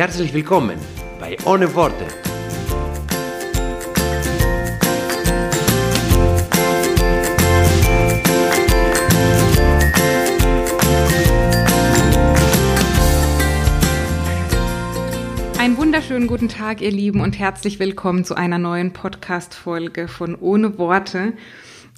Herzlich willkommen bei Ohne Worte. Einen wunderschönen guten Tag, ihr Lieben, und herzlich willkommen zu einer neuen Podcast-Folge von Ohne Worte.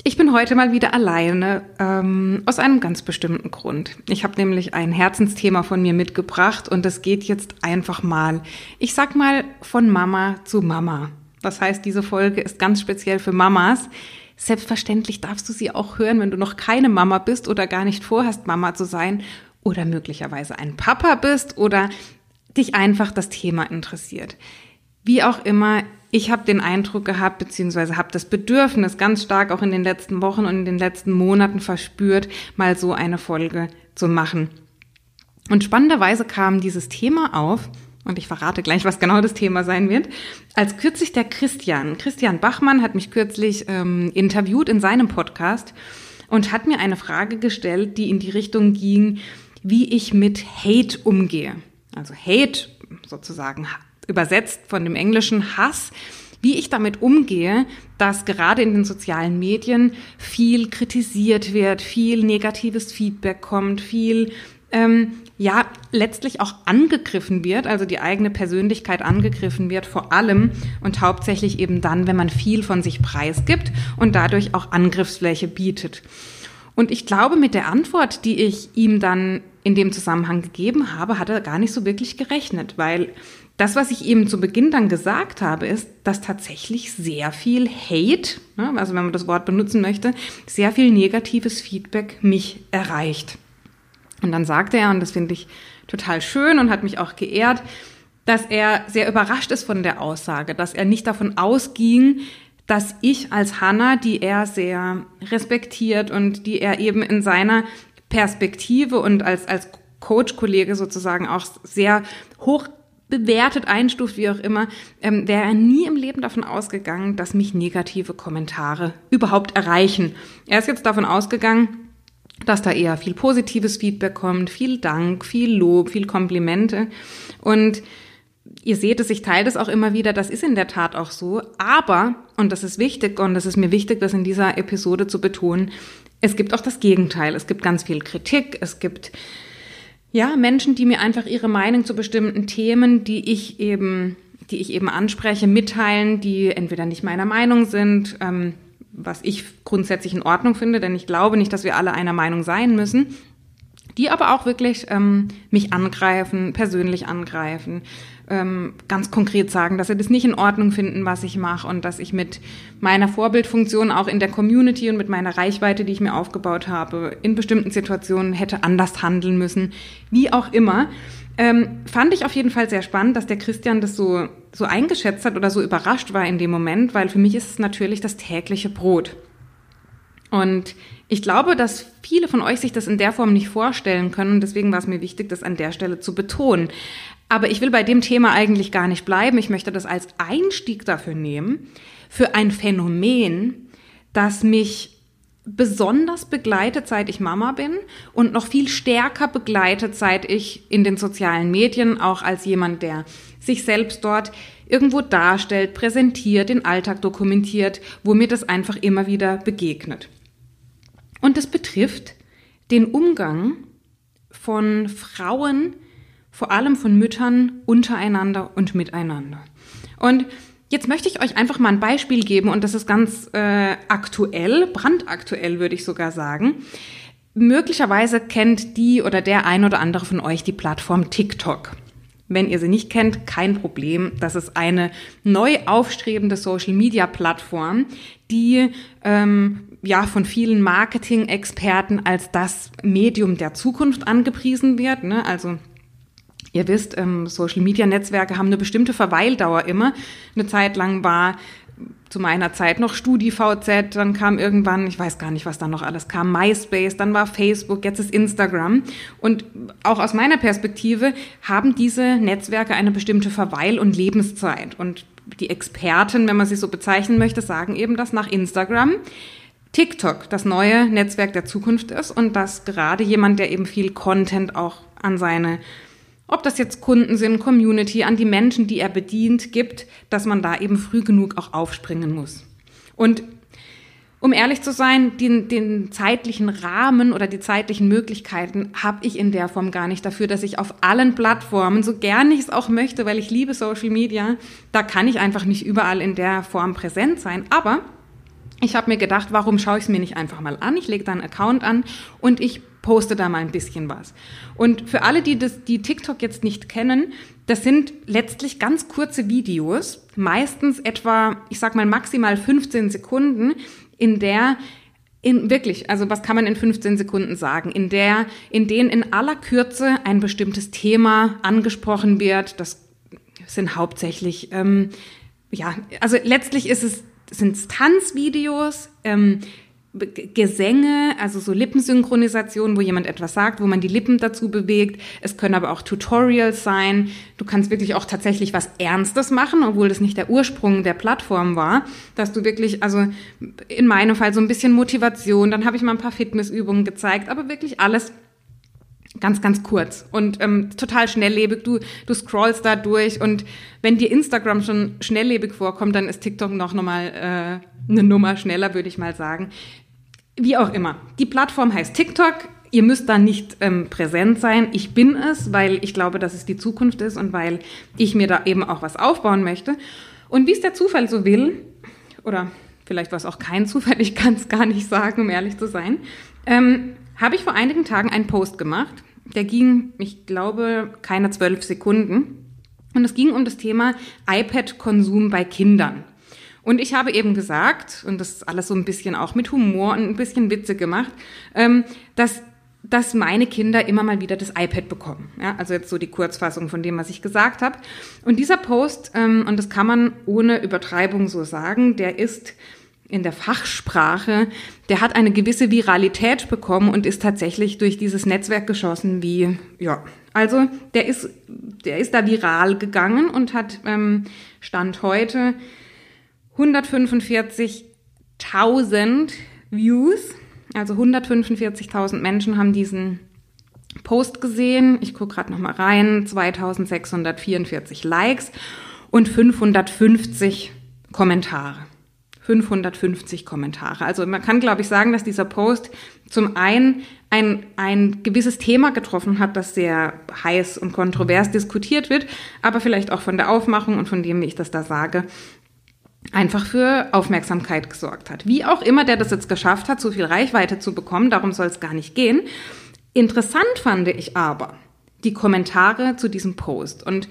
Ich bin heute mal wieder alleine, ähm, aus einem ganz bestimmten Grund. Ich habe nämlich ein Herzensthema von mir mitgebracht und es geht jetzt einfach mal, ich sag mal, von Mama zu Mama. Das heißt, diese Folge ist ganz speziell für Mamas. Selbstverständlich darfst du sie auch hören, wenn du noch keine Mama bist oder gar nicht vorhast, Mama zu sein oder möglicherweise ein Papa bist oder dich einfach das Thema interessiert. Wie auch immer, ich habe den Eindruck gehabt, beziehungsweise habe das Bedürfnis ganz stark auch in den letzten Wochen und in den letzten Monaten verspürt, mal so eine Folge zu machen. Und spannenderweise kam dieses Thema auf, und ich verrate gleich, was genau das Thema sein wird, als kürzlich der Christian, Christian Bachmann hat mich kürzlich ähm, interviewt in seinem Podcast und hat mir eine Frage gestellt, die in die Richtung ging, wie ich mit Hate umgehe. Also Hate sozusagen übersetzt von dem englischen Hass, wie ich damit umgehe, dass gerade in den sozialen Medien viel kritisiert wird, viel negatives Feedback kommt, viel ähm, ja letztlich auch angegriffen wird, also die eigene Persönlichkeit angegriffen wird, vor allem und hauptsächlich eben dann, wenn man viel von sich preisgibt und dadurch auch Angriffsfläche bietet. Und ich glaube, mit der Antwort, die ich ihm dann in dem Zusammenhang gegeben habe, hat er gar nicht so wirklich gerechnet, weil das, was ich ihm zu Beginn dann gesagt habe, ist, dass tatsächlich sehr viel Hate, ne, also wenn man das Wort benutzen möchte, sehr viel negatives Feedback mich erreicht. Und dann sagte er, und das finde ich total schön und hat mich auch geehrt, dass er sehr überrascht ist von der Aussage, dass er nicht davon ausging, dass ich als Hanna, die er sehr respektiert und die er eben in seiner Perspektive und als, als Coach-Kollege sozusagen auch sehr hoch bewertet, einstuft, wie auch immer, ähm, wäre er nie im Leben davon ausgegangen, dass mich negative Kommentare überhaupt erreichen. Er ist jetzt davon ausgegangen, dass da eher viel positives Feedback kommt, viel Dank, viel Lob, viel Komplimente. Und ihr seht es, ich teile das auch immer wieder, das ist in der Tat auch so. Aber, und das ist wichtig, und das ist mir wichtig, das in dieser Episode zu betonen, es gibt auch das Gegenteil. Es gibt ganz viel Kritik, es gibt ja Menschen, die mir einfach ihre Meinung zu bestimmten Themen, die ich eben, die ich eben anspreche, mitteilen, die entweder nicht meiner Meinung sind, ähm, was ich grundsätzlich in Ordnung finde, denn ich glaube nicht, dass wir alle einer Meinung sein müssen, die aber auch wirklich ähm, mich angreifen, persönlich angreifen, ähm, ganz konkret sagen, dass sie das nicht in Ordnung finden, was ich mache und dass ich mit meiner Vorbildfunktion auch in der Community und mit meiner Reichweite, die ich mir aufgebaut habe, in bestimmten Situationen hätte anders handeln müssen, wie auch immer. Ähm, fand ich auf jeden Fall sehr spannend, dass der Christian das so, so eingeschätzt hat oder so überrascht war in dem Moment, weil für mich ist es natürlich das tägliche Brot. Und ich glaube, dass viele von euch sich das in der Form nicht vorstellen können. Deswegen war es mir wichtig, das an der Stelle zu betonen. Aber ich will bei dem Thema eigentlich gar nicht bleiben. Ich möchte das als Einstieg dafür nehmen, für ein Phänomen, das mich besonders begleitet, seit ich Mama bin und noch viel stärker begleitet, seit ich in den sozialen Medien, auch als jemand, der sich selbst dort irgendwo darstellt, präsentiert, den Alltag dokumentiert, wo mir das einfach immer wieder begegnet. Und es betrifft den Umgang von Frauen, vor allem von Müttern untereinander und miteinander. Und jetzt möchte ich euch einfach mal ein Beispiel geben und das ist ganz äh, aktuell, brandaktuell würde ich sogar sagen. Möglicherweise kennt die oder der ein oder andere von euch die Plattform TikTok. Wenn ihr sie nicht kennt, kein Problem. Das ist eine neu aufstrebende Social-Media-Plattform, die ähm, ja von vielen Marketing-Experten als das Medium der Zukunft angepriesen wird. Ne? Also Ihr wisst, ähm, Social-Media-Netzwerke haben eine bestimmte Verweildauer immer. Eine Zeit lang war zu meiner Zeit noch StudiVZ, dann kam irgendwann, ich weiß gar nicht, was da noch alles kam, MySpace, dann war Facebook, jetzt ist Instagram. Und auch aus meiner Perspektive haben diese Netzwerke eine bestimmte Verweil- und Lebenszeit. Und die Experten, wenn man sie so bezeichnen möchte, sagen eben, dass nach Instagram TikTok das neue Netzwerk der Zukunft ist und dass gerade jemand, der eben viel Content auch an seine ob das jetzt Kunden sind, Community, an die Menschen, die er bedient, gibt, dass man da eben früh genug auch aufspringen muss. Und um ehrlich zu sein, den, den zeitlichen Rahmen oder die zeitlichen Möglichkeiten habe ich in der Form gar nicht dafür, dass ich auf allen Plattformen, so gern ich es auch möchte, weil ich liebe Social Media, da kann ich einfach nicht überall in der Form präsent sein. Aber ich habe mir gedacht, warum schaue ich es mir nicht einfach mal an? Ich lege da einen Account an und ich poste da mal ein bisschen was. Und für alle, die das, die TikTok jetzt nicht kennen, das sind letztlich ganz kurze Videos, meistens etwa, ich sag mal maximal 15 Sekunden, in der in, wirklich, also was kann man in 15 Sekunden sagen? In der, in denen in aller Kürze ein bestimmtes Thema angesprochen wird. Das sind hauptsächlich, ähm, ja, also letztlich ist es, sind Tanzvideos, ähm, Gesänge, also so Lippensynchronisation, wo jemand etwas sagt, wo man die Lippen dazu bewegt. Es können aber auch Tutorials sein. Du kannst wirklich auch tatsächlich was Ernstes machen, obwohl das nicht der Ursprung der Plattform war, dass du wirklich, also in meinem Fall so ein bisschen Motivation, dann habe ich mal ein paar Fitnessübungen gezeigt, aber wirklich alles ganz, ganz kurz und ähm, total schnelllebig. Du, du scrollst da durch und wenn dir Instagram schon schnelllebig vorkommt, dann ist TikTok noch nochmal äh, eine Nummer schneller, würde ich mal sagen. Wie auch immer. Die Plattform heißt TikTok. Ihr müsst da nicht ähm, präsent sein. Ich bin es, weil ich glaube, dass es die Zukunft ist und weil ich mir da eben auch was aufbauen möchte. Und wie es der Zufall so will, oder vielleicht war es auch kein Zufall, ich kann es gar nicht sagen, um ehrlich zu sein, ähm, habe ich vor einigen Tagen einen Post gemacht. Der ging, ich glaube, keine zwölf Sekunden. Und es ging um das Thema iPad-Konsum bei Kindern. Und ich habe eben gesagt, und das ist alles so ein bisschen auch mit Humor und ein bisschen Witze gemacht, ähm, dass dass meine Kinder immer mal wieder das iPad bekommen. Ja, also jetzt so die Kurzfassung von dem, was ich gesagt habe. Und dieser Post, ähm, und das kann man ohne Übertreibung so sagen, der ist in der Fachsprache, der hat eine gewisse Viralität bekommen und ist tatsächlich durch dieses Netzwerk geschossen wie, ja, also der ist, der ist da viral gegangen und hat ähm, Stand heute 145.000 Views, also 145.000 Menschen haben diesen Post gesehen. Ich gucke gerade noch mal rein. 2644 Likes und 550 Kommentare. 550 Kommentare. Also man kann, glaube ich, sagen, dass dieser Post zum einen ein, ein gewisses Thema getroffen hat, das sehr heiß und kontrovers diskutiert wird, aber vielleicht auch von der Aufmachung und von dem, wie ich das da sage, einfach für Aufmerksamkeit gesorgt hat. Wie auch immer der das jetzt geschafft hat, so viel Reichweite zu bekommen, darum soll es gar nicht gehen. Interessant fand ich aber die Kommentare zu diesem Post. Und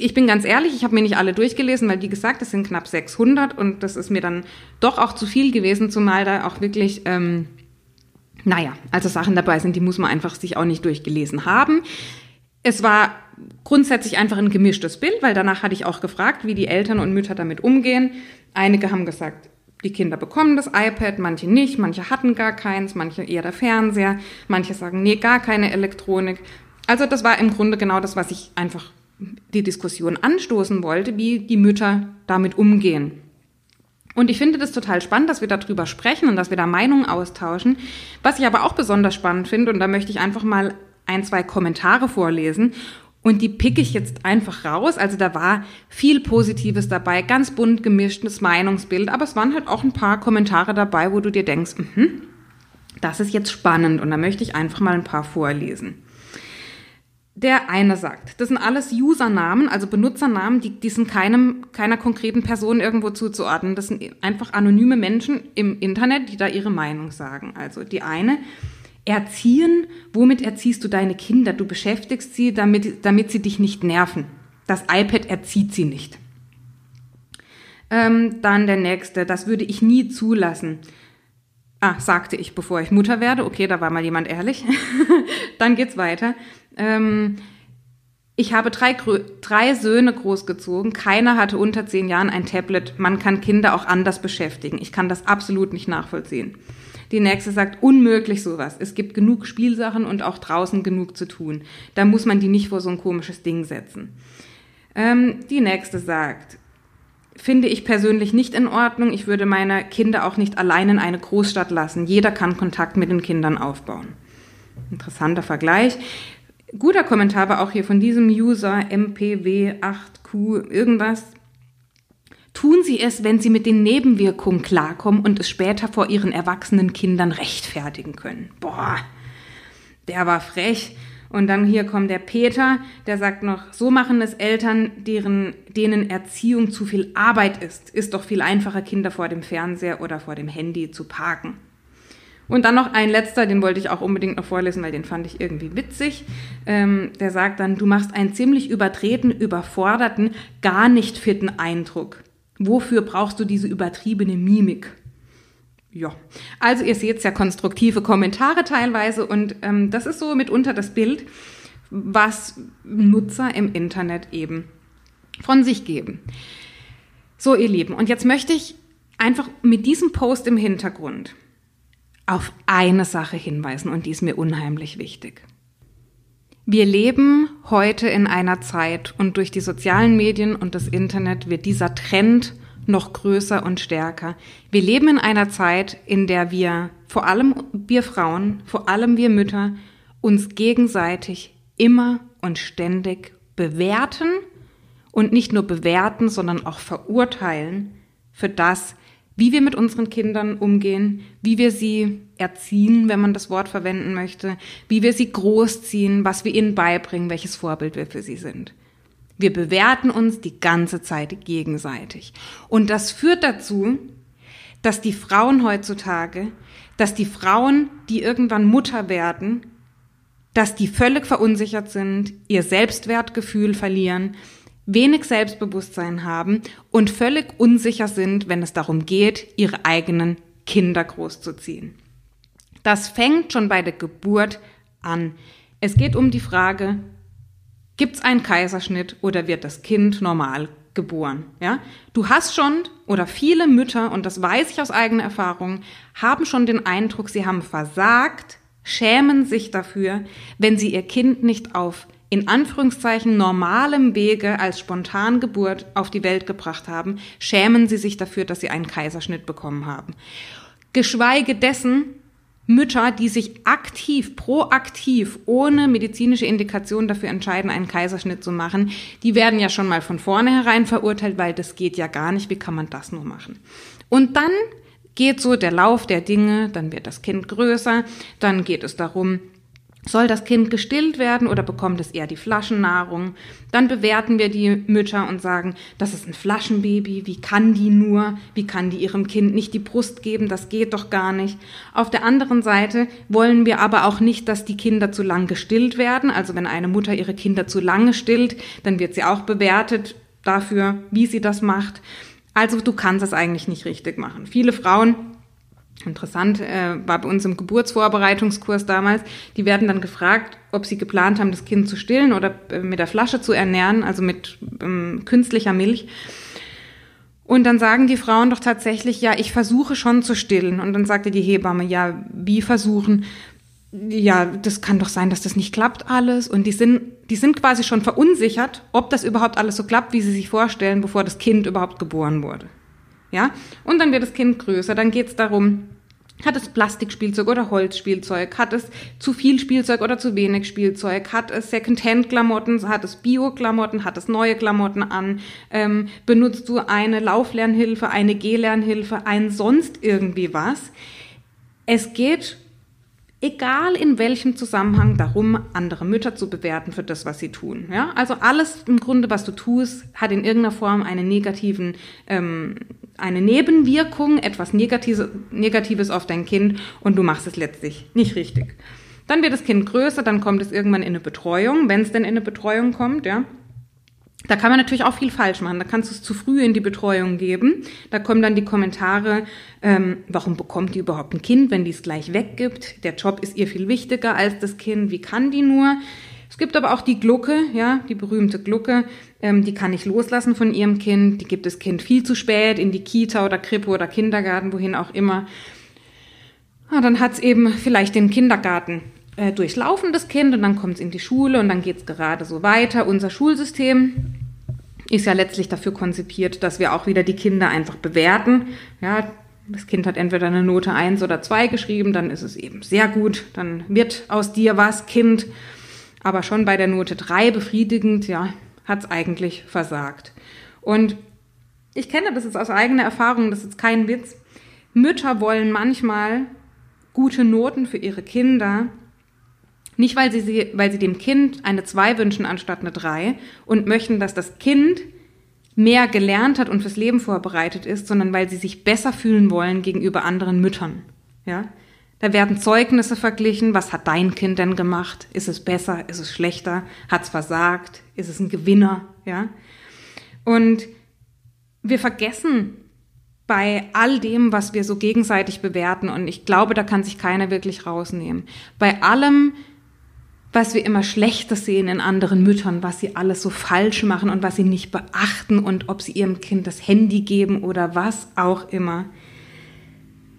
ich bin ganz ehrlich, ich habe mir nicht alle durchgelesen, weil wie gesagt, es sind knapp 600 und das ist mir dann doch auch zu viel gewesen, zumal da auch wirklich, ähm, naja, also Sachen dabei sind, die muss man einfach sich auch nicht durchgelesen haben. Es war grundsätzlich einfach ein gemischtes Bild, weil danach hatte ich auch gefragt, wie die Eltern und Mütter damit umgehen. Einige haben gesagt, die Kinder bekommen das iPad, manche nicht, manche hatten gar keins, manche eher der Fernseher, manche sagen, nee, gar keine Elektronik. Also das war im Grunde genau das, was ich einfach die Diskussion anstoßen wollte, wie die Mütter damit umgehen. Und ich finde das total spannend, dass wir darüber sprechen und dass wir da Meinungen austauschen. Was ich aber auch besonders spannend finde, und da möchte ich einfach mal ein, zwei Kommentare vorlesen. Und die picke ich jetzt einfach raus. Also da war viel Positives dabei, ganz bunt gemischtes Meinungsbild, aber es waren halt auch ein paar Kommentare dabei, wo du dir denkst, mh, das ist jetzt spannend und da möchte ich einfach mal ein paar vorlesen. Der eine sagt, das sind alles Usernamen, also Benutzernamen, die, die sind keinem, keiner konkreten Person irgendwo zuzuordnen. Das sind einfach anonyme Menschen im Internet, die da ihre Meinung sagen. Also die eine, Erziehen, womit erziehst du deine Kinder? Du beschäftigst sie, damit, damit sie dich nicht nerven. Das iPad erzieht sie nicht. Ähm, dann der nächste, das würde ich nie zulassen. Ah, sagte ich, bevor ich Mutter werde. Okay, da war mal jemand ehrlich. dann geht's weiter. Ähm, Ich habe drei, drei Söhne großgezogen. Keiner hatte unter zehn Jahren ein Tablet. Man kann Kinder auch anders beschäftigen. Ich kann das absolut nicht nachvollziehen. Die nächste sagt, unmöglich sowas. Es gibt genug Spielsachen und auch draußen genug zu tun. Da muss man die nicht vor so ein komisches Ding setzen. Ähm, die nächste sagt, finde ich persönlich nicht in Ordnung. Ich würde meine Kinder auch nicht allein in eine Großstadt lassen. Jeder kann Kontakt mit den Kindern aufbauen. Interessanter Vergleich. Guter Kommentar war auch hier von diesem User MPW8Q irgendwas. Tun Sie es, wenn Sie mit den Nebenwirkungen klarkommen und es später vor Ihren erwachsenen Kindern rechtfertigen können. Boah, der war frech. Und dann hier kommt der Peter, der sagt noch, so machen es Eltern, deren, denen Erziehung zu viel Arbeit ist. Ist doch viel einfacher, Kinder vor dem Fernseher oder vor dem Handy zu parken. Und dann noch ein letzter, den wollte ich auch unbedingt noch vorlesen, weil den fand ich irgendwie witzig. Ähm, der sagt dann, du machst einen ziemlich übertreten, überforderten, gar nicht fitten Eindruck. Wofür brauchst du diese übertriebene Mimik? Ja, also ihr seht ja konstruktive Kommentare teilweise und ähm, das ist so mitunter das Bild, was Nutzer im Internet eben von sich geben. So, ihr Lieben, und jetzt möchte ich einfach mit diesem Post im Hintergrund auf eine Sache hinweisen und die ist mir unheimlich wichtig. Wir leben heute in einer Zeit und durch die sozialen Medien und das Internet wird dieser Trend noch größer und stärker. Wir leben in einer Zeit, in der wir, vor allem wir Frauen, vor allem wir Mütter, uns gegenseitig immer und ständig bewerten und nicht nur bewerten, sondern auch verurteilen für das, wie wir mit unseren Kindern umgehen, wie wir sie erziehen, wenn man das Wort verwenden möchte, wie wir sie großziehen, was wir ihnen beibringen, welches Vorbild wir für sie sind. Wir bewerten uns die ganze Zeit gegenseitig. Und das führt dazu, dass die Frauen heutzutage, dass die Frauen, die irgendwann Mutter werden, dass die völlig verunsichert sind, ihr Selbstwertgefühl verlieren, wenig Selbstbewusstsein haben und völlig unsicher sind, wenn es darum geht, ihre eigenen Kinder großzuziehen. Das fängt schon bei der Geburt an. Es geht um die Frage, gibt es einen Kaiserschnitt oder wird das Kind normal geboren? Ja? Du hast schon, oder viele Mütter, und das weiß ich aus eigener Erfahrung, haben schon den Eindruck, sie haben versagt, schämen sich dafür, wenn sie ihr Kind nicht auf in Anführungszeichen normalem Wege als Spontangeburt auf die Welt gebracht haben, schämen sie sich dafür, dass sie einen Kaiserschnitt bekommen haben. Geschweige dessen Mütter, die sich aktiv, proaktiv, ohne medizinische Indikation dafür entscheiden, einen Kaiserschnitt zu machen, die werden ja schon mal von vornherein verurteilt, weil das geht ja gar nicht. Wie kann man das nur machen? Und dann geht so der Lauf der Dinge, dann wird das Kind größer, dann geht es darum, soll das Kind gestillt werden oder bekommt es eher die Flaschennahrung? Dann bewerten wir die Mütter und sagen, das ist ein Flaschenbaby, wie kann die nur, wie kann die ihrem Kind nicht die Brust geben, das geht doch gar nicht. Auf der anderen Seite wollen wir aber auch nicht, dass die Kinder zu lang gestillt werden. Also wenn eine Mutter ihre Kinder zu lange stillt, dann wird sie auch bewertet dafür, wie sie das macht. Also du kannst es eigentlich nicht richtig machen. Viele Frauen Interessant äh, war bei uns im Geburtsvorbereitungskurs damals, die werden dann gefragt, ob sie geplant haben, das Kind zu stillen oder äh, mit der Flasche zu ernähren, also mit ähm, künstlicher Milch. Und dann sagen die Frauen doch tatsächlich, ja, ich versuche schon zu stillen. Und dann sagte die Hebamme, ja, wie versuchen? Ja, das kann doch sein, dass das nicht klappt alles. Und die sind, die sind quasi schon verunsichert, ob das überhaupt alles so klappt, wie sie sich vorstellen, bevor das Kind überhaupt geboren wurde. Ja? Und dann wird das Kind größer. Dann geht es darum, hat es Plastikspielzeug oder Holzspielzeug? Hat es zu viel Spielzeug oder zu wenig Spielzeug? Hat es Secondhand-Klamotten? Hat es Bio-Klamotten? Hat es neue Klamotten an? Ähm, benutzt du eine Lauflernhilfe, eine Gehlernhilfe, ein sonst irgendwie was? Es geht egal in welchem Zusammenhang, darum, andere Mütter zu bewerten für das, was sie tun. Ja? Also alles im Grunde, was du tust, hat in irgendeiner Form einen negativen, ähm, eine Nebenwirkung, etwas Negatives, auf dein Kind und du machst es letztlich nicht richtig. Dann wird das Kind größer, dann kommt es irgendwann in eine Betreuung, wenn es denn in eine Betreuung kommt, ja. Da kann man natürlich auch viel falsch machen. Da kannst du es zu früh in die Betreuung geben. Da kommen dann die Kommentare, ähm, warum bekommt die überhaupt ein Kind, wenn die es gleich weggibt? Der Job ist ihr viel wichtiger als das Kind. Wie kann die nur? Es gibt aber auch die Glucke, ja, die berühmte Glucke, ähm, die kann nicht loslassen von ihrem Kind. Die gibt das Kind viel zu spät in die Kita oder Krippe oder Kindergarten, wohin auch immer. Ja, dann hat es eben vielleicht den Kindergarten äh, durchlaufen, das Kind, und dann kommt es in die Schule und dann geht es gerade so weiter. Unser Schulsystem ist ja letztlich dafür konzipiert, dass wir auch wieder die Kinder einfach bewerten. Ja, das Kind hat entweder eine Note 1 oder 2 geschrieben, dann ist es eben sehr gut, dann wird aus dir was, Kind. Aber schon bei der Note 3 befriedigend, ja, hat es eigentlich versagt. Und ich kenne das jetzt aus eigener Erfahrung, das ist kein Witz. Mütter wollen manchmal gute Noten für ihre Kinder, nicht weil sie, weil sie dem Kind eine 2 wünschen anstatt eine 3 und möchten, dass das Kind mehr gelernt hat und fürs Leben vorbereitet ist, sondern weil sie sich besser fühlen wollen gegenüber anderen Müttern. Ja? Da werden Zeugnisse verglichen. Was hat dein Kind denn gemacht? Ist es besser? Ist es schlechter? Hat es versagt? Ist es ein Gewinner? Ja? Und wir vergessen bei all dem, was wir so gegenseitig bewerten, und ich glaube, da kann sich keiner wirklich rausnehmen, bei allem, was wir immer schlechter sehen in anderen Müttern, was sie alles so falsch machen und was sie nicht beachten und ob sie ihrem Kind das Handy geben oder was auch immer.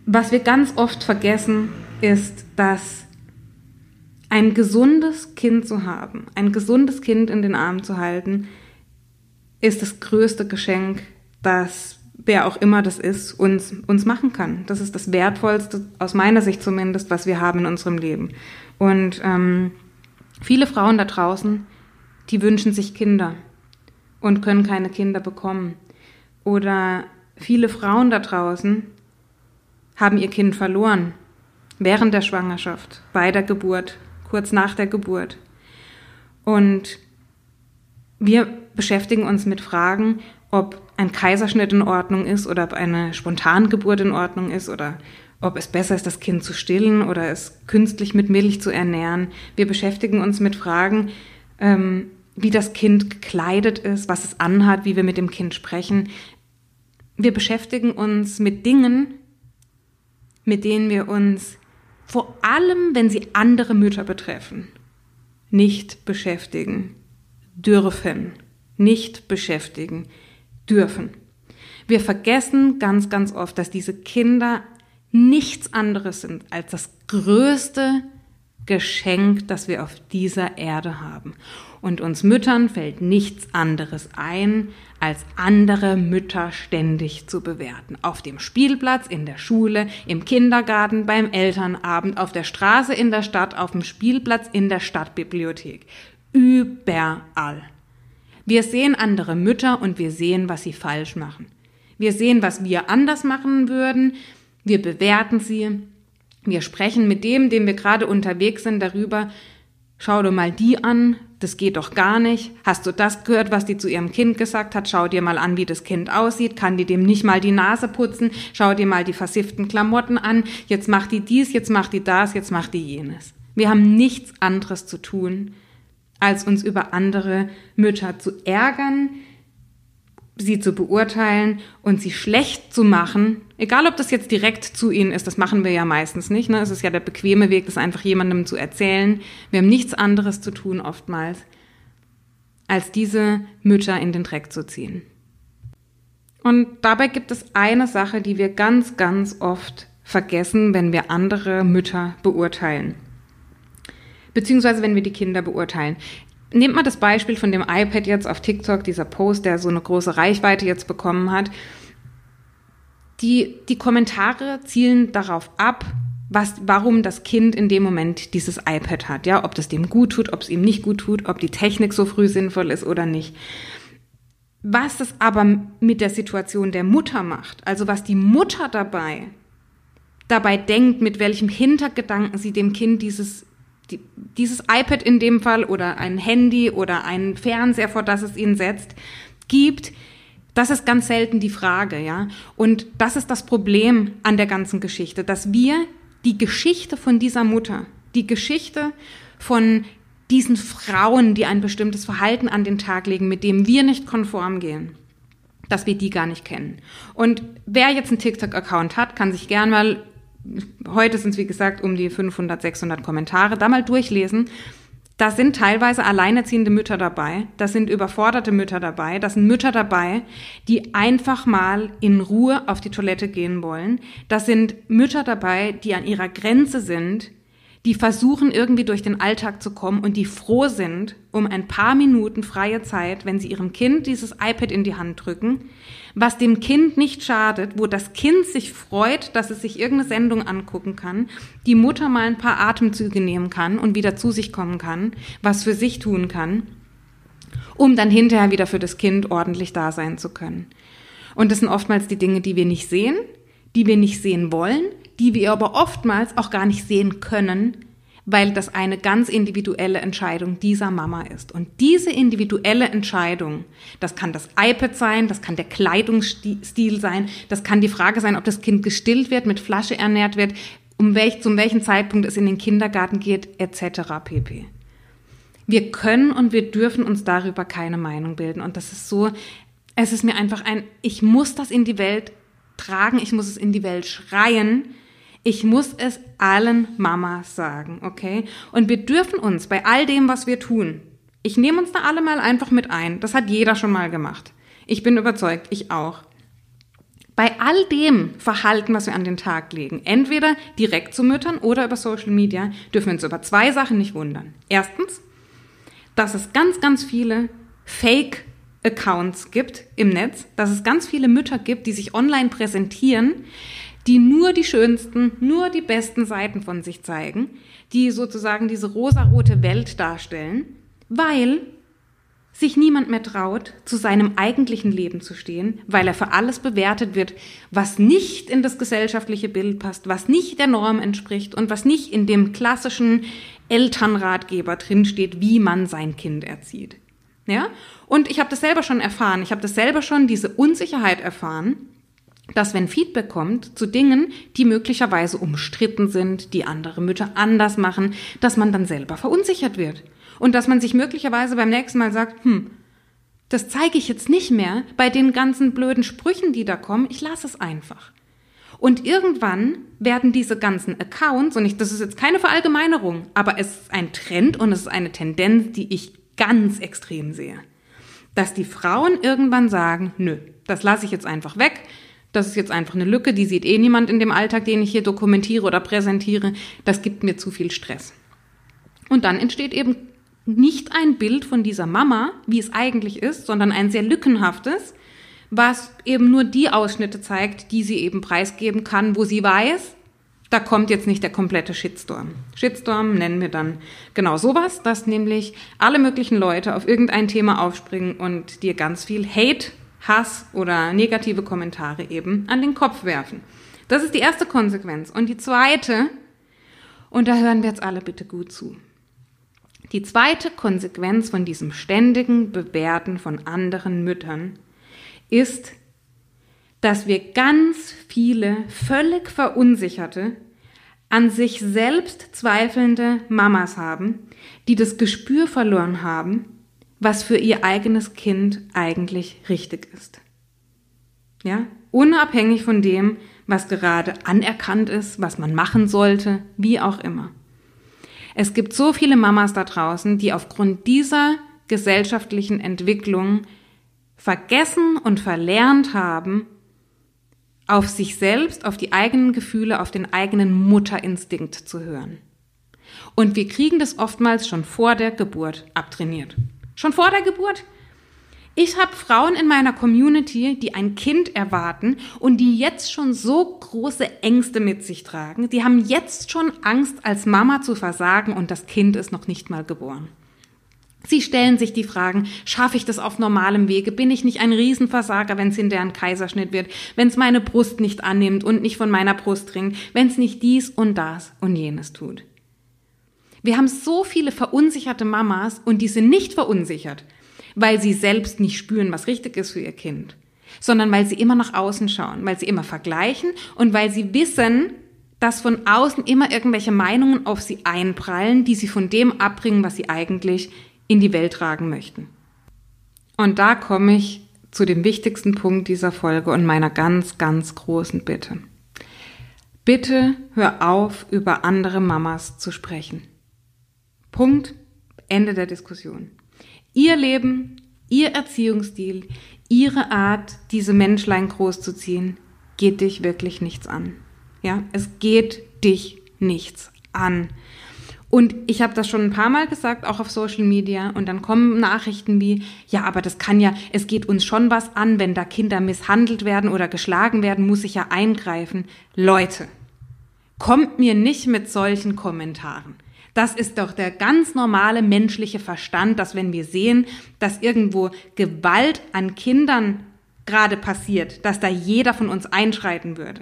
Was wir ganz oft vergessen, ist, dass ein gesundes Kind zu haben, ein gesundes Kind in den Armen zu halten, ist das größte Geschenk, das wer auch immer das ist, uns, uns machen kann. Das ist das Wertvollste, aus meiner Sicht zumindest, was wir haben in unserem Leben. Und ähm, Viele Frauen da draußen, die wünschen sich Kinder und können keine Kinder bekommen. Oder viele Frauen da draußen haben ihr Kind verloren während der Schwangerschaft, bei der Geburt, kurz nach der Geburt. Und wir beschäftigen uns mit Fragen, ob ein Kaiserschnitt in Ordnung ist oder ob eine Spontangeburt in Ordnung ist oder ob es besser ist, das Kind zu stillen oder es künstlich mit Milch zu ernähren. Wir beschäftigen uns mit Fragen, ähm, wie das Kind gekleidet ist, was es anhat, wie wir mit dem Kind sprechen. Wir beschäftigen uns mit Dingen, mit denen wir uns vor allem, wenn sie andere Mütter betreffen, nicht beschäftigen dürfen. Nicht beschäftigen dürfen. Wir vergessen ganz, ganz oft, dass diese Kinder nichts anderes sind als das größte Geschenk, das wir auf dieser Erde haben. Und uns Müttern fällt nichts anderes ein, als andere Mütter ständig zu bewerten. Auf dem Spielplatz, in der Schule, im Kindergarten, beim Elternabend, auf der Straße in der Stadt, auf dem Spielplatz in der Stadtbibliothek. Überall. Wir sehen andere Mütter und wir sehen, was sie falsch machen. Wir sehen, was wir anders machen würden. Wir bewerten sie. Wir sprechen mit dem, dem wir gerade unterwegs sind, darüber. Schau dir mal die an, das geht doch gar nicht. Hast du das gehört, was die zu ihrem Kind gesagt hat? Schau dir mal an, wie das Kind aussieht. Kann die dem nicht mal die Nase putzen? Schau dir mal die versifften Klamotten an. Jetzt macht die dies, jetzt macht die das, jetzt macht die jenes. Wir haben nichts anderes zu tun, als uns über andere Mütter zu ärgern, sie zu beurteilen und sie schlecht zu machen, egal ob das jetzt direkt zu ihnen ist, das machen wir ja meistens nicht. Ne? Es ist ja der bequeme Weg, das einfach jemandem zu erzählen. Wir haben nichts anderes zu tun oftmals, als diese Mütter in den Dreck zu ziehen. Und dabei gibt es eine Sache, die wir ganz, ganz oft vergessen, wenn wir andere Mütter beurteilen. Beziehungsweise wenn wir die Kinder beurteilen. Nehmt mal das Beispiel von dem iPad jetzt auf TikTok, dieser Post, der so eine große Reichweite jetzt bekommen hat. Die, die Kommentare zielen darauf ab, was, warum das Kind in dem Moment dieses iPad hat, ja, ob das dem gut tut, ob es ihm nicht gut tut, ob die Technik so früh sinnvoll ist oder nicht. Was es aber mit der Situation der Mutter macht, also was die Mutter dabei dabei denkt, mit welchem Hintergedanken sie dem Kind dieses die, dieses iPad in dem Fall oder ein Handy oder ein Fernseher, vor das es ihn setzt, gibt, das ist ganz selten die Frage, ja. Und das ist das Problem an der ganzen Geschichte, dass wir die Geschichte von dieser Mutter, die Geschichte von diesen Frauen, die ein bestimmtes Verhalten an den Tag legen, mit dem wir nicht konform gehen, dass wir die gar nicht kennen. Und wer jetzt einen TikTok-Account hat, kann sich gern mal heute sind es wie gesagt um die 500, 600 Kommentare, da mal durchlesen. Da sind teilweise alleinerziehende Mütter dabei, da sind überforderte Mütter dabei, da sind Mütter dabei, die einfach mal in Ruhe auf die Toilette gehen wollen. Da sind Mütter dabei, die an ihrer Grenze sind, die versuchen irgendwie durch den Alltag zu kommen und die froh sind um ein paar Minuten freie Zeit, wenn sie ihrem Kind dieses iPad in die Hand drücken, was dem Kind nicht schadet, wo das Kind sich freut, dass es sich irgendeine Sendung angucken kann, die Mutter mal ein paar Atemzüge nehmen kann und wieder zu sich kommen kann, was für sich tun kann, um dann hinterher wieder für das Kind ordentlich da sein zu können. Und das sind oftmals die Dinge, die wir nicht sehen, die wir nicht sehen wollen, die wir aber oftmals auch gar nicht sehen können, weil das eine ganz individuelle Entscheidung dieser Mama ist. Und diese individuelle Entscheidung, das kann das iPad sein, das kann der Kleidungsstil sein, das kann die Frage sein, ob das Kind gestillt wird, mit Flasche ernährt wird, um welch, zum welchen Zeitpunkt es in den Kindergarten geht, etc. pp. Wir können und wir dürfen uns darüber keine Meinung bilden. Und das ist so, es ist mir einfach ein, ich muss das in die Welt tragen, ich muss es in die Welt schreien, ich muss es allen Mamas sagen, okay? Und wir dürfen uns bei all dem, was wir tun, ich nehme uns da alle mal einfach mit ein. Das hat jeder schon mal gemacht. Ich bin überzeugt, ich auch. Bei all dem Verhalten, was wir an den Tag legen, entweder direkt zu Müttern oder über Social Media, dürfen wir uns über zwei Sachen nicht wundern. Erstens, dass es ganz, ganz viele Fake-Accounts gibt im Netz, dass es ganz viele Mütter gibt, die sich online präsentieren, die nur die schönsten, nur die besten Seiten von sich zeigen, die sozusagen diese rosarote Welt darstellen, weil sich niemand mehr traut, zu seinem eigentlichen Leben zu stehen, weil er für alles bewertet wird, was nicht in das gesellschaftliche Bild passt, was nicht der Norm entspricht und was nicht in dem klassischen Elternratgeber drinsteht, wie man sein Kind erzieht. Ja? Und ich habe das selber schon erfahren. Ich habe das selber schon, diese Unsicherheit erfahren, dass wenn Feedback kommt zu Dingen, die möglicherweise umstritten sind, die andere Mütter anders machen, dass man dann selber verunsichert wird. Und dass man sich möglicherweise beim nächsten Mal sagt, hm, das zeige ich jetzt nicht mehr bei den ganzen blöden Sprüchen, die da kommen, ich lasse es einfach. Und irgendwann werden diese ganzen Accounts, und ich, das ist jetzt keine Verallgemeinerung, aber es ist ein Trend und es ist eine Tendenz, die ich ganz extrem sehe, dass die Frauen irgendwann sagen, nö, das lasse ich jetzt einfach weg, das ist jetzt einfach eine Lücke, die sieht eh niemand in dem Alltag, den ich hier dokumentiere oder präsentiere. Das gibt mir zu viel Stress. Und dann entsteht eben nicht ein Bild von dieser Mama, wie es eigentlich ist, sondern ein sehr lückenhaftes, was eben nur die Ausschnitte zeigt, die sie eben preisgeben kann, wo sie weiß, da kommt jetzt nicht der komplette Shitstorm. Shitstorm nennen wir dann genau sowas, dass nämlich alle möglichen Leute auf irgendein Thema aufspringen und dir ganz viel Hate Hass oder negative Kommentare eben an den Kopf werfen. Das ist die erste Konsequenz. Und die zweite, und da hören wir jetzt alle bitte gut zu. Die zweite Konsequenz von diesem ständigen Bewerten von anderen Müttern ist, dass wir ganz viele völlig verunsicherte, an sich selbst zweifelnde Mamas haben, die das Gespür verloren haben, was für ihr eigenes Kind eigentlich richtig ist. Ja, unabhängig von dem, was gerade anerkannt ist, was man machen sollte, wie auch immer. Es gibt so viele Mamas da draußen, die aufgrund dieser gesellschaftlichen Entwicklung vergessen und verlernt haben, auf sich selbst, auf die eigenen Gefühle, auf den eigenen Mutterinstinkt zu hören. Und wir kriegen das oftmals schon vor der Geburt abtrainiert. Schon vor der Geburt. Ich habe Frauen in meiner Community, die ein Kind erwarten und die jetzt schon so große Ängste mit sich tragen. Die haben jetzt schon Angst, als Mama zu versagen und das Kind ist noch nicht mal geboren. Sie stellen sich die Fragen, schaffe ich das auf normalem Wege? Bin ich nicht ein Riesenversager, wenn es hinterher ein Kaiserschnitt wird? Wenn es meine Brust nicht annimmt und nicht von meiner Brust dringt? Wenn es nicht dies und das und jenes tut? Wir haben so viele verunsicherte Mamas und die sind nicht verunsichert, weil sie selbst nicht spüren, was richtig ist für ihr Kind, sondern weil sie immer nach außen schauen, weil sie immer vergleichen und weil sie wissen, dass von außen immer irgendwelche Meinungen auf sie einprallen, die sie von dem abbringen, was sie eigentlich in die Welt tragen möchten. Und da komme ich zu dem wichtigsten Punkt dieser Folge und meiner ganz, ganz großen Bitte. Bitte hör auf, über andere Mamas zu sprechen. Punkt. Ende der Diskussion. Ihr Leben, ihr Erziehungsstil, ihre Art, diese Menschlein großzuziehen, geht dich wirklich nichts an. Ja, es geht dich nichts an. Und ich habe das schon ein paar Mal gesagt, auch auf Social Media. Und dann kommen Nachrichten wie, ja, aber das kann ja, es geht uns schon was an, wenn da Kinder misshandelt werden oder geschlagen werden, muss ich ja eingreifen. Leute, kommt mir nicht mit solchen Kommentaren. Das ist doch der ganz normale menschliche Verstand, dass wenn wir sehen, dass irgendwo Gewalt an Kindern gerade passiert, dass da jeder von uns einschreiten würde.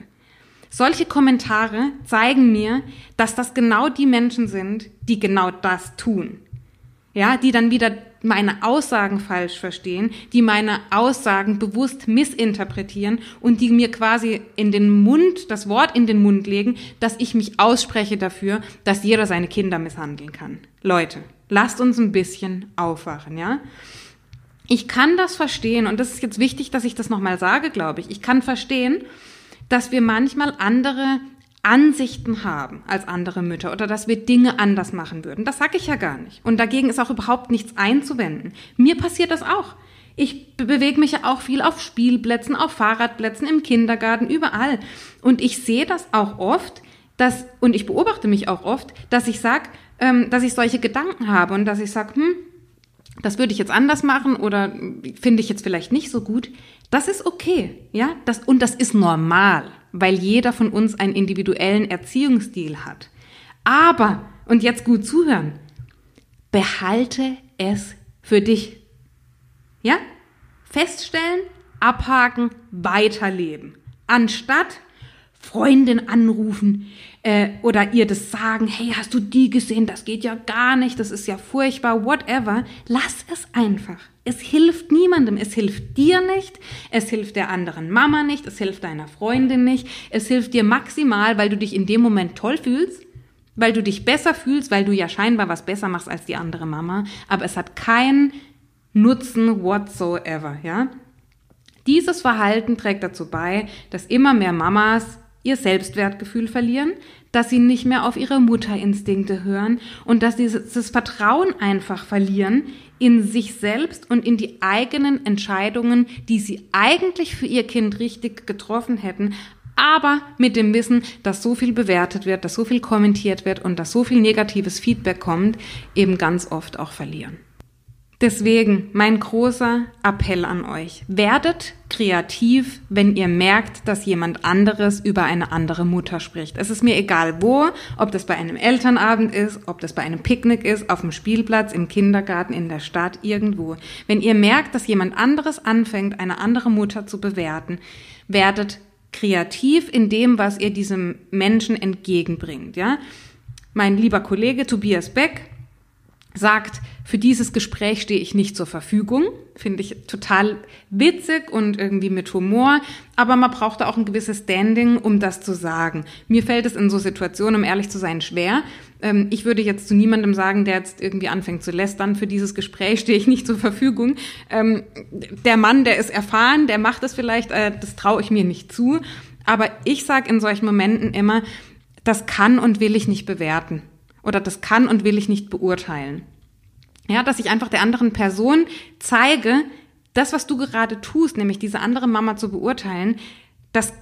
Solche Kommentare zeigen mir, dass das genau die Menschen sind, die genau das tun. Ja, die dann wieder meine Aussagen falsch verstehen, die meine Aussagen bewusst missinterpretieren und die mir quasi in den Mund, das Wort in den Mund legen, dass ich mich ausspreche dafür, dass jeder seine Kinder misshandeln kann. Leute, lasst uns ein bisschen aufwachen, ja? Ich kann das verstehen und das ist jetzt wichtig, dass ich das nochmal sage, glaube ich. Ich kann verstehen, dass wir manchmal andere Ansichten haben als andere Mütter oder dass wir Dinge anders machen würden. Das sage ich ja gar nicht. Und dagegen ist auch überhaupt nichts einzuwenden. Mir passiert das auch. Ich bewege mich ja auch viel auf Spielplätzen, auf Fahrradplätzen, im Kindergarten, überall. Und ich sehe das auch oft, dass, und ich beobachte mich auch oft, dass ich sage, ähm, dass ich solche Gedanken habe und dass ich sage, hm, das würde ich jetzt anders machen oder finde ich jetzt vielleicht nicht so gut. Das ist okay, ja, das, und das ist normal, weil jeder von uns einen individuellen Erziehungsstil hat. Aber, und jetzt gut zuhören, behalte es für dich. Ja? Feststellen, abhaken, weiterleben. Anstatt Freundin anrufen äh, oder ihr das sagen, hey, hast du die gesehen? Das geht ja gar nicht, das ist ja furchtbar, whatever. Lass es einfach. Es hilft niemandem. Es hilft dir nicht, es hilft der anderen Mama nicht, es hilft deiner Freundin nicht. Es hilft dir maximal, weil du dich in dem Moment toll fühlst, weil du dich besser fühlst, weil du ja scheinbar was besser machst als die andere Mama. Aber es hat keinen Nutzen whatsoever, ja? Dieses Verhalten trägt dazu bei, dass immer mehr Mamas ihr Selbstwertgefühl verlieren, dass sie nicht mehr auf ihre Mutterinstinkte hören und dass sie das Vertrauen einfach verlieren in sich selbst und in die eigenen Entscheidungen, die sie eigentlich für ihr Kind richtig getroffen hätten, aber mit dem Wissen, dass so viel bewertet wird, dass so viel kommentiert wird und dass so viel negatives Feedback kommt, eben ganz oft auch verlieren. Deswegen mein großer Appell an euch. Werdet kreativ, wenn ihr merkt, dass jemand anderes über eine andere Mutter spricht. Es ist mir egal wo, ob das bei einem Elternabend ist, ob das bei einem Picknick ist, auf dem Spielplatz, im Kindergarten, in der Stadt, irgendwo. Wenn ihr merkt, dass jemand anderes anfängt, eine andere Mutter zu bewerten, werdet kreativ in dem, was ihr diesem Menschen entgegenbringt, ja? Mein lieber Kollege Tobias Beck, sagt, für dieses Gespräch stehe ich nicht zur Verfügung. Finde ich total witzig und irgendwie mit Humor. Aber man braucht da auch ein gewisses Standing, um das zu sagen. Mir fällt es in so Situationen, um ehrlich zu sein, schwer. Ähm, ich würde jetzt zu niemandem sagen, der jetzt irgendwie anfängt zu lästern. Für dieses Gespräch stehe ich nicht zur Verfügung. Ähm, der Mann, der ist erfahren, der macht es vielleicht, äh, das traue ich mir nicht zu. Aber ich sage in solchen Momenten immer, das kann und will ich nicht bewerten oder das kann und will ich nicht beurteilen. Ja, dass ich einfach der anderen Person zeige, das, was du gerade tust, nämlich diese andere Mama zu beurteilen, dass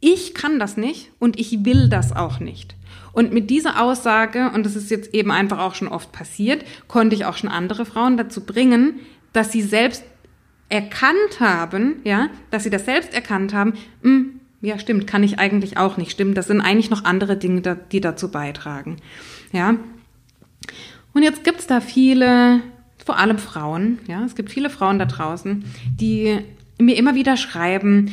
ich kann das nicht und ich will das auch nicht. Und mit dieser Aussage, und das ist jetzt eben einfach auch schon oft passiert, konnte ich auch schon andere Frauen dazu bringen, dass sie selbst erkannt haben, ja, dass sie das selbst erkannt haben, mh, hm, ja, stimmt, kann ich eigentlich auch nicht. Stimmt, das sind eigentlich noch andere Dinge, die dazu beitragen. Ja. Und jetzt gibt's da viele, vor allem Frauen, ja, es gibt viele Frauen da draußen, die mir immer wieder schreiben,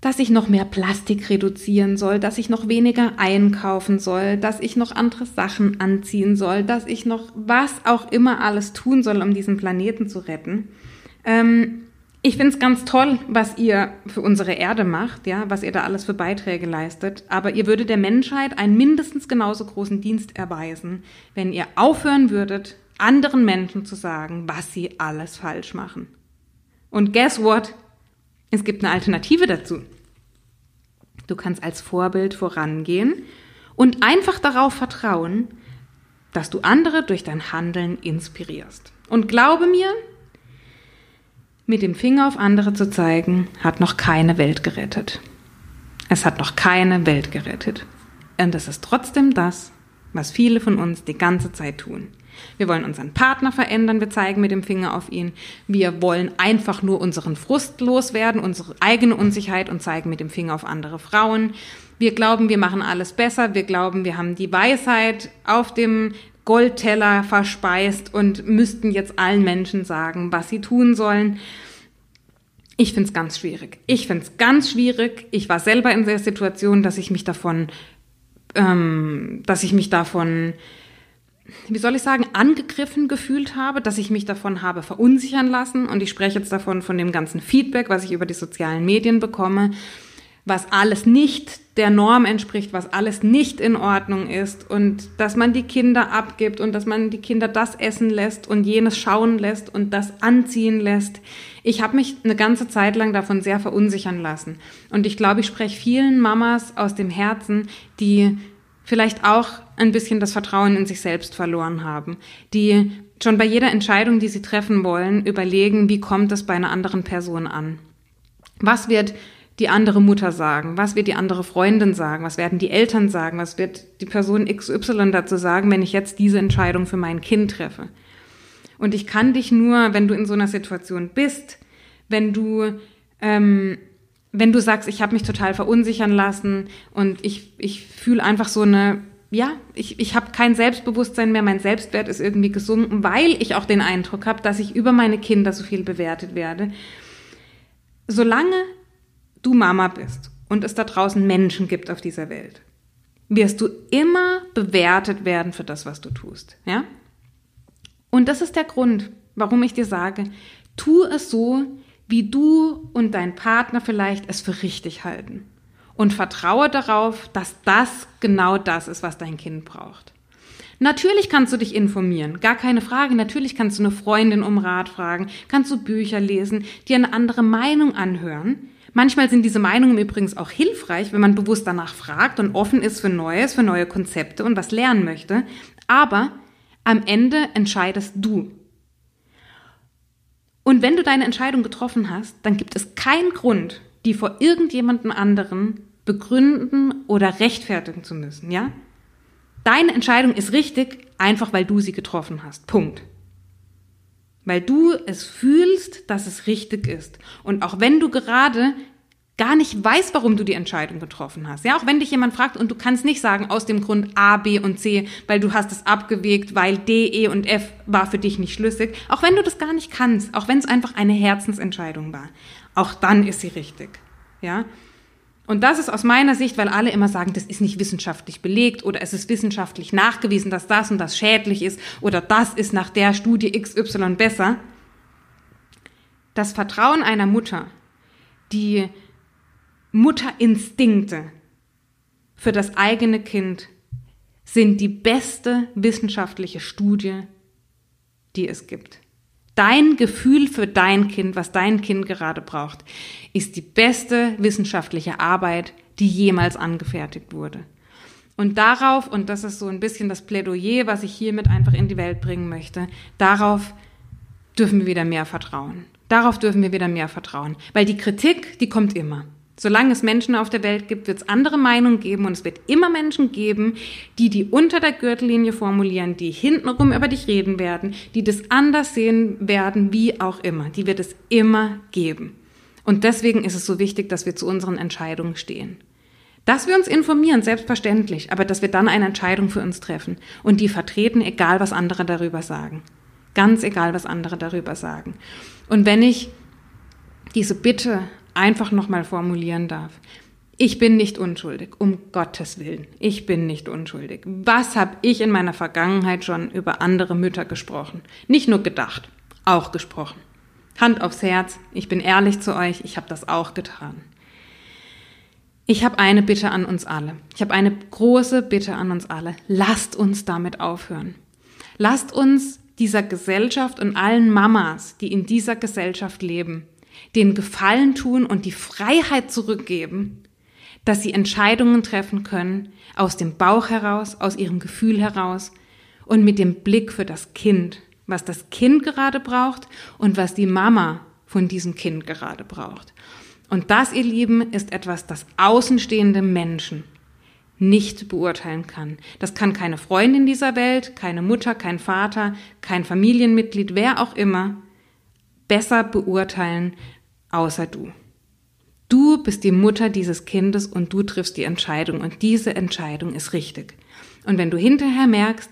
dass ich noch mehr Plastik reduzieren soll, dass ich noch weniger einkaufen soll, dass ich noch andere Sachen anziehen soll, dass ich noch was auch immer alles tun soll, um diesen Planeten zu retten. Ähm, ich finde es ganz toll, was ihr für unsere Erde macht, ja, was ihr da alles für Beiträge leistet. Aber ihr würdet der Menschheit einen mindestens genauso großen Dienst erweisen, wenn ihr aufhören würdet, anderen Menschen zu sagen, was sie alles falsch machen. Und guess what? Es gibt eine Alternative dazu. Du kannst als Vorbild vorangehen und einfach darauf vertrauen, dass du andere durch dein Handeln inspirierst. Und glaube mir, mit dem Finger auf andere zu zeigen, hat noch keine Welt gerettet. Es hat noch keine Welt gerettet. Und es ist trotzdem das, was viele von uns die ganze Zeit tun. Wir wollen unseren Partner verändern, wir zeigen mit dem Finger auf ihn. Wir wollen einfach nur unseren Frust loswerden, unsere eigene Unsicherheit und zeigen mit dem Finger auf andere Frauen. Wir glauben, wir machen alles besser. Wir glauben, wir haben die Weisheit auf dem Goldteller verspeist und müssten jetzt allen Menschen sagen, was sie tun sollen. Ich finde es ganz schwierig. Ich finde es ganz schwierig. Ich war selber in der Situation, dass ich mich davon, ähm, dass ich mich davon, wie soll ich sagen, angegriffen gefühlt habe, dass ich mich davon habe verunsichern lassen. Und ich spreche jetzt davon von dem ganzen Feedback, was ich über die sozialen Medien bekomme, was alles nicht der Norm entspricht, was alles nicht in Ordnung ist und dass man die Kinder abgibt und dass man die Kinder das essen lässt und jenes schauen lässt und das anziehen lässt. Ich habe mich eine ganze Zeit lang davon sehr verunsichern lassen und ich glaube, ich spreche vielen Mamas aus dem Herzen, die vielleicht auch ein bisschen das Vertrauen in sich selbst verloren haben, die schon bei jeder Entscheidung, die sie treffen wollen, überlegen, wie kommt es bei einer anderen Person an? Was wird die andere Mutter sagen? Was wird die andere Freundin sagen? Was werden die Eltern sagen? Was wird die Person XY dazu sagen, wenn ich jetzt diese Entscheidung für mein Kind treffe? Und ich kann dich nur, wenn du in so einer Situation bist, wenn du ähm, wenn du sagst, ich habe mich total verunsichern lassen und ich, ich fühle einfach so eine, ja, ich, ich habe kein Selbstbewusstsein mehr, mein Selbstwert ist irgendwie gesunken, weil ich auch den Eindruck habe, dass ich über meine Kinder so viel bewertet werde. Solange du Mama bist und es da draußen Menschen gibt auf dieser Welt, wirst du immer bewertet werden für das, was du tust, ja? Und das ist der Grund, warum ich dir sage, tu es so, wie du und dein Partner vielleicht es für richtig halten. Und vertraue darauf, dass das genau das ist, was dein Kind braucht. Natürlich kannst du dich informieren, gar keine Frage. Natürlich kannst du eine Freundin um Rat fragen, kannst du Bücher lesen, dir eine andere Meinung anhören. Manchmal sind diese Meinungen übrigens auch hilfreich, wenn man bewusst danach fragt und offen ist für Neues, für neue Konzepte und was lernen möchte. Aber am Ende entscheidest du. Und wenn du deine Entscheidung getroffen hast, dann gibt es keinen Grund, die vor irgendjemandem anderen begründen oder rechtfertigen zu müssen, ja? Deine Entscheidung ist richtig, einfach weil du sie getroffen hast. Punkt weil du es fühlst, dass es richtig ist. Und auch wenn du gerade gar nicht weißt, warum du die Entscheidung getroffen hast. Ja, auch wenn dich jemand fragt und du kannst nicht sagen aus dem Grund A, B und C, weil du hast es abgewegt, weil D, E und F war für dich nicht schlüssig. Auch wenn du das gar nicht kannst, auch wenn es einfach eine Herzensentscheidung war. Auch dann ist sie richtig. Ja, und das ist aus meiner Sicht, weil alle immer sagen, das ist nicht wissenschaftlich belegt oder es ist wissenschaftlich nachgewiesen, dass das und das schädlich ist oder das ist nach der Studie XY besser. Das Vertrauen einer Mutter, die Mutterinstinkte für das eigene Kind sind die beste wissenschaftliche Studie, die es gibt. Dein Gefühl für dein Kind, was dein Kind gerade braucht, ist die beste wissenschaftliche Arbeit, die jemals angefertigt wurde. Und darauf, und das ist so ein bisschen das Plädoyer, was ich hiermit einfach in die Welt bringen möchte, darauf dürfen wir wieder mehr vertrauen. Darauf dürfen wir wieder mehr vertrauen. Weil die Kritik, die kommt immer. Solange es Menschen auf der Welt gibt, wird es andere Meinungen geben und es wird immer Menschen geben, die die unter der Gürtellinie formulieren, die hintenrum über dich reden werden, die das anders sehen werden, wie auch immer. Die wird es immer geben. Und deswegen ist es so wichtig, dass wir zu unseren Entscheidungen stehen. Dass wir uns informieren, selbstverständlich, aber dass wir dann eine Entscheidung für uns treffen und die vertreten, egal was andere darüber sagen. Ganz egal, was andere darüber sagen. Und wenn ich diese Bitte einfach nochmal formulieren darf. Ich bin nicht unschuldig, um Gottes Willen. Ich bin nicht unschuldig. Was habe ich in meiner Vergangenheit schon über andere Mütter gesprochen? Nicht nur gedacht, auch gesprochen. Hand aufs Herz, ich bin ehrlich zu euch, ich habe das auch getan. Ich habe eine Bitte an uns alle. Ich habe eine große Bitte an uns alle. Lasst uns damit aufhören. Lasst uns dieser Gesellschaft und allen Mamas, die in dieser Gesellschaft leben, den Gefallen tun und die Freiheit zurückgeben, dass sie Entscheidungen treffen können aus dem Bauch heraus, aus ihrem Gefühl heraus und mit dem Blick für das Kind, was das Kind gerade braucht und was die Mama von diesem Kind gerade braucht. Und das, ihr Lieben, ist etwas, das außenstehende Menschen nicht beurteilen kann. Das kann keine Freundin dieser Welt, keine Mutter, kein Vater, kein Familienmitglied, wer auch immer, besser beurteilen, außer du. Du bist die Mutter dieses Kindes und du triffst die Entscheidung und diese Entscheidung ist richtig. Und wenn du hinterher merkst,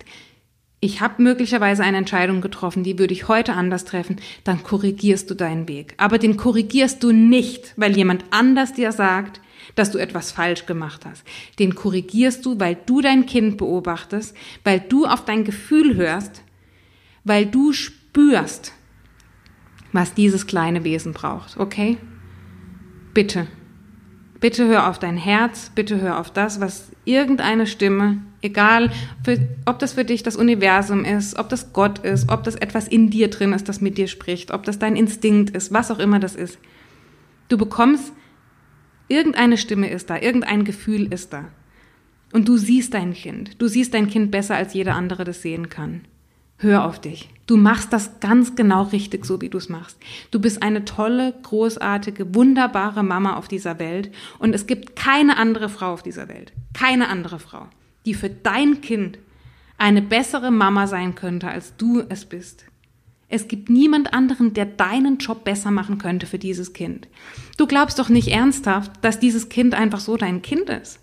ich habe möglicherweise eine Entscheidung getroffen, die würde ich heute anders treffen, dann korrigierst du deinen Weg. Aber den korrigierst du nicht, weil jemand anders dir sagt, dass du etwas falsch gemacht hast. Den korrigierst du, weil du dein Kind beobachtest, weil du auf dein Gefühl hörst, weil du spürst, was dieses kleine Wesen braucht, okay? Bitte. Bitte hör auf dein Herz, bitte hör auf das, was irgendeine Stimme, egal für, ob das für dich das Universum ist, ob das Gott ist, ob das etwas in dir drin ist, das mit dir spricht, ob das dein Instinkt ist, was auch immer das ist. Du bekommst Irgendeine Stimme ist da, irgendein Gefühl ist da. Und du siehst dein Kind. Du siehst dein Kind besser, als jeder andere das sehen kann. Hör auf dich. Du machst das ganz genau richtig, so wie du es machst. Du bist eine tolle, großartige, wunderbare Mama auf dieser Welt. Und es gibt keine andere Frau auf dieser Welt, keine andere Frau, die für dein Kind eine bessere Mama sein könnte, als du es bist. Es gibt niemand anderen, der deinen Job besser machen könnte für dieses Kind. Du glaubst doch nicht ernsthaft, dass dieses Kind einfach so dein Kind ist.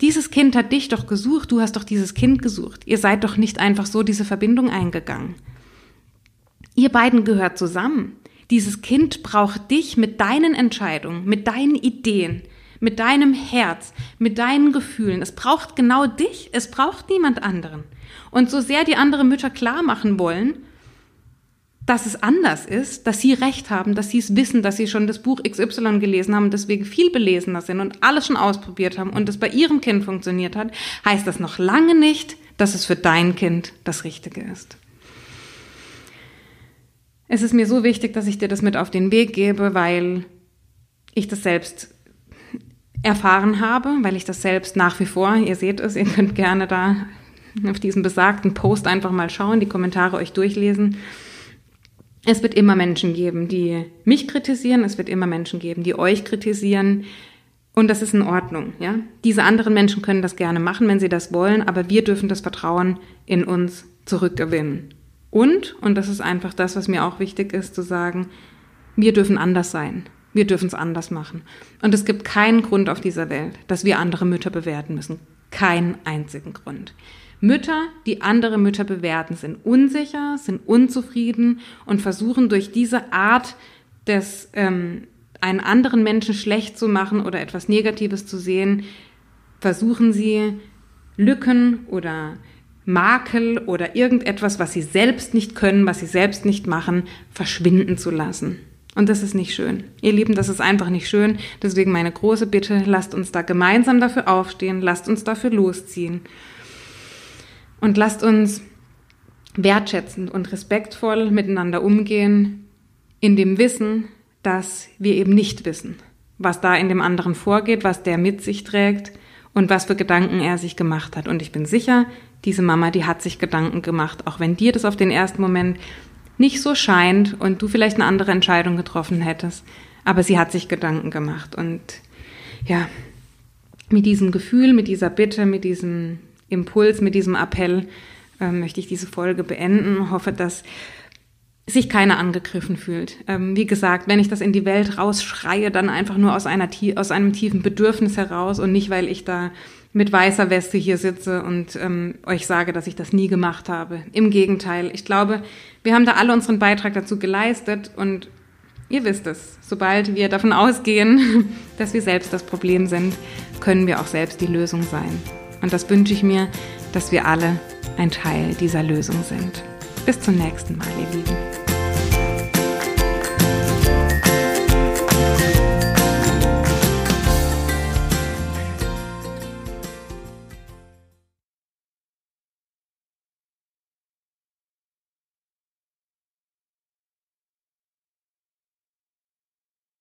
Dieses Kind hat dich doch gesucht, du hast doch dieses Kind gesucht. Ihr seid doch nicht einfach so diese Verbindung eingegangen. Ihr beiden gehört zusammen. Dieses Kind braucht dich mit deinen Entscheidungen, mit deinen Ideen, mit deinem Herz, mit deinen Gefühlen. Es braucht genau dich, es braucht niemand anderen. Und so sehr die anderen Mütter klar machen wollen, dass es anders ist, dass sie recht haben, dass sie es wissen, dass sie schon das Buch XY gelesen haben deswegen viel belesener sind und alles schon ausprobiert haben und es bei ihrem Kind funktioniert hat, heißt das noch lange nicht, dass es für dein Kind das Richtige ist. Es ist mir so wichtig, dass ich dir das mit auf den Weg gebe, weil ich das selbst erfahren habe, weil ich das selbst nach wie vor, ihr seht es, ihr könnt gerne da auf diesen besagten Post einfach mal schauen, die Kommentare euch durchlesen es wird immer Menschen geben, die mich kritisieren, es wird immer Menschen geben, die euch kritisieren. Und das ist in Ordnung, ja. Diese anderen Menschen können das gerne machen, wenn sie das wollen, aber wir dürfen das Vertrauen in uns zurückgewinnen. Und, und das ist einfach das, was mir auch wichtig ist, zu sagen, wir dürfen anders sein. Wir dürfen es anders machen. Und es gibt keinen Grund auf dieser Welt, dass wir andere Mütter bewerten müssen. Keinen einzigen Grund. Mütter, die andere Mütter bewerten, sind unsicher, sind unzufrieden und versuchen durch diese Art des ähm, einen anderen Menschen schlecht zu machen oder etwas Negatives zu sehen, versuchen sie Lücken oder Makel oder irgendetwas, was sie selbst nicht können, was sie selbst nicht machen, verschwinden zu lassen. Und das ist nicht schön. Ihr Lieben, das ist einfach nicht schön. Deswegen meine große Bitte, lasst uns da gemeinsam dafür aufstehen, lasst uns dafür losziehen. Und lasst uns wertschätzend und respektvoll miteinander umgehen, in dem Wissen, dass wir eben nicht wissen, was da in dem anderen vorgeht, was der mit sich trägt und was für Gedanken er sich gemacht hat. Und ich bin sicher, diese Mama, die hat sich Gedanken gemacht, auch wenn dir das auf den ersten Moment nicht so scheint und du vielleicht eine andere Entscheidung getroffen hättest. Aber sie hat sich Gedanken gemacht. Und ja, mit diesem Gefühl, mit dieser Bitte, mit diesem Impuls, mit diesem Appell äh, möchte ich diese Folge beenden. Hoffe, dass sich keiner angegriffen fühlt. Ähm, wie gesagt, wenn ich das in die Welt rausschreie, dann einfach nur aus, einer, aus einem tiefen Bedürfnis heraus und nicht, weil ich da mit weißer Weste hier sitze und ähm, euch sage, dass ich das nie gemacht habe. Im Gegenteil, ich glaube, wir haben da alle unseren Beitrag dazu geleistet und ihr wisst es, sobald wir davon ausgehen, dass wir selbst das Problem sind, können wir auch selbst die Lösung sein. Und das wünsche ich mir, dass wir alle ein Teil dieser Lösung sind. Bis zum nächsten Mal, ihr Lieben.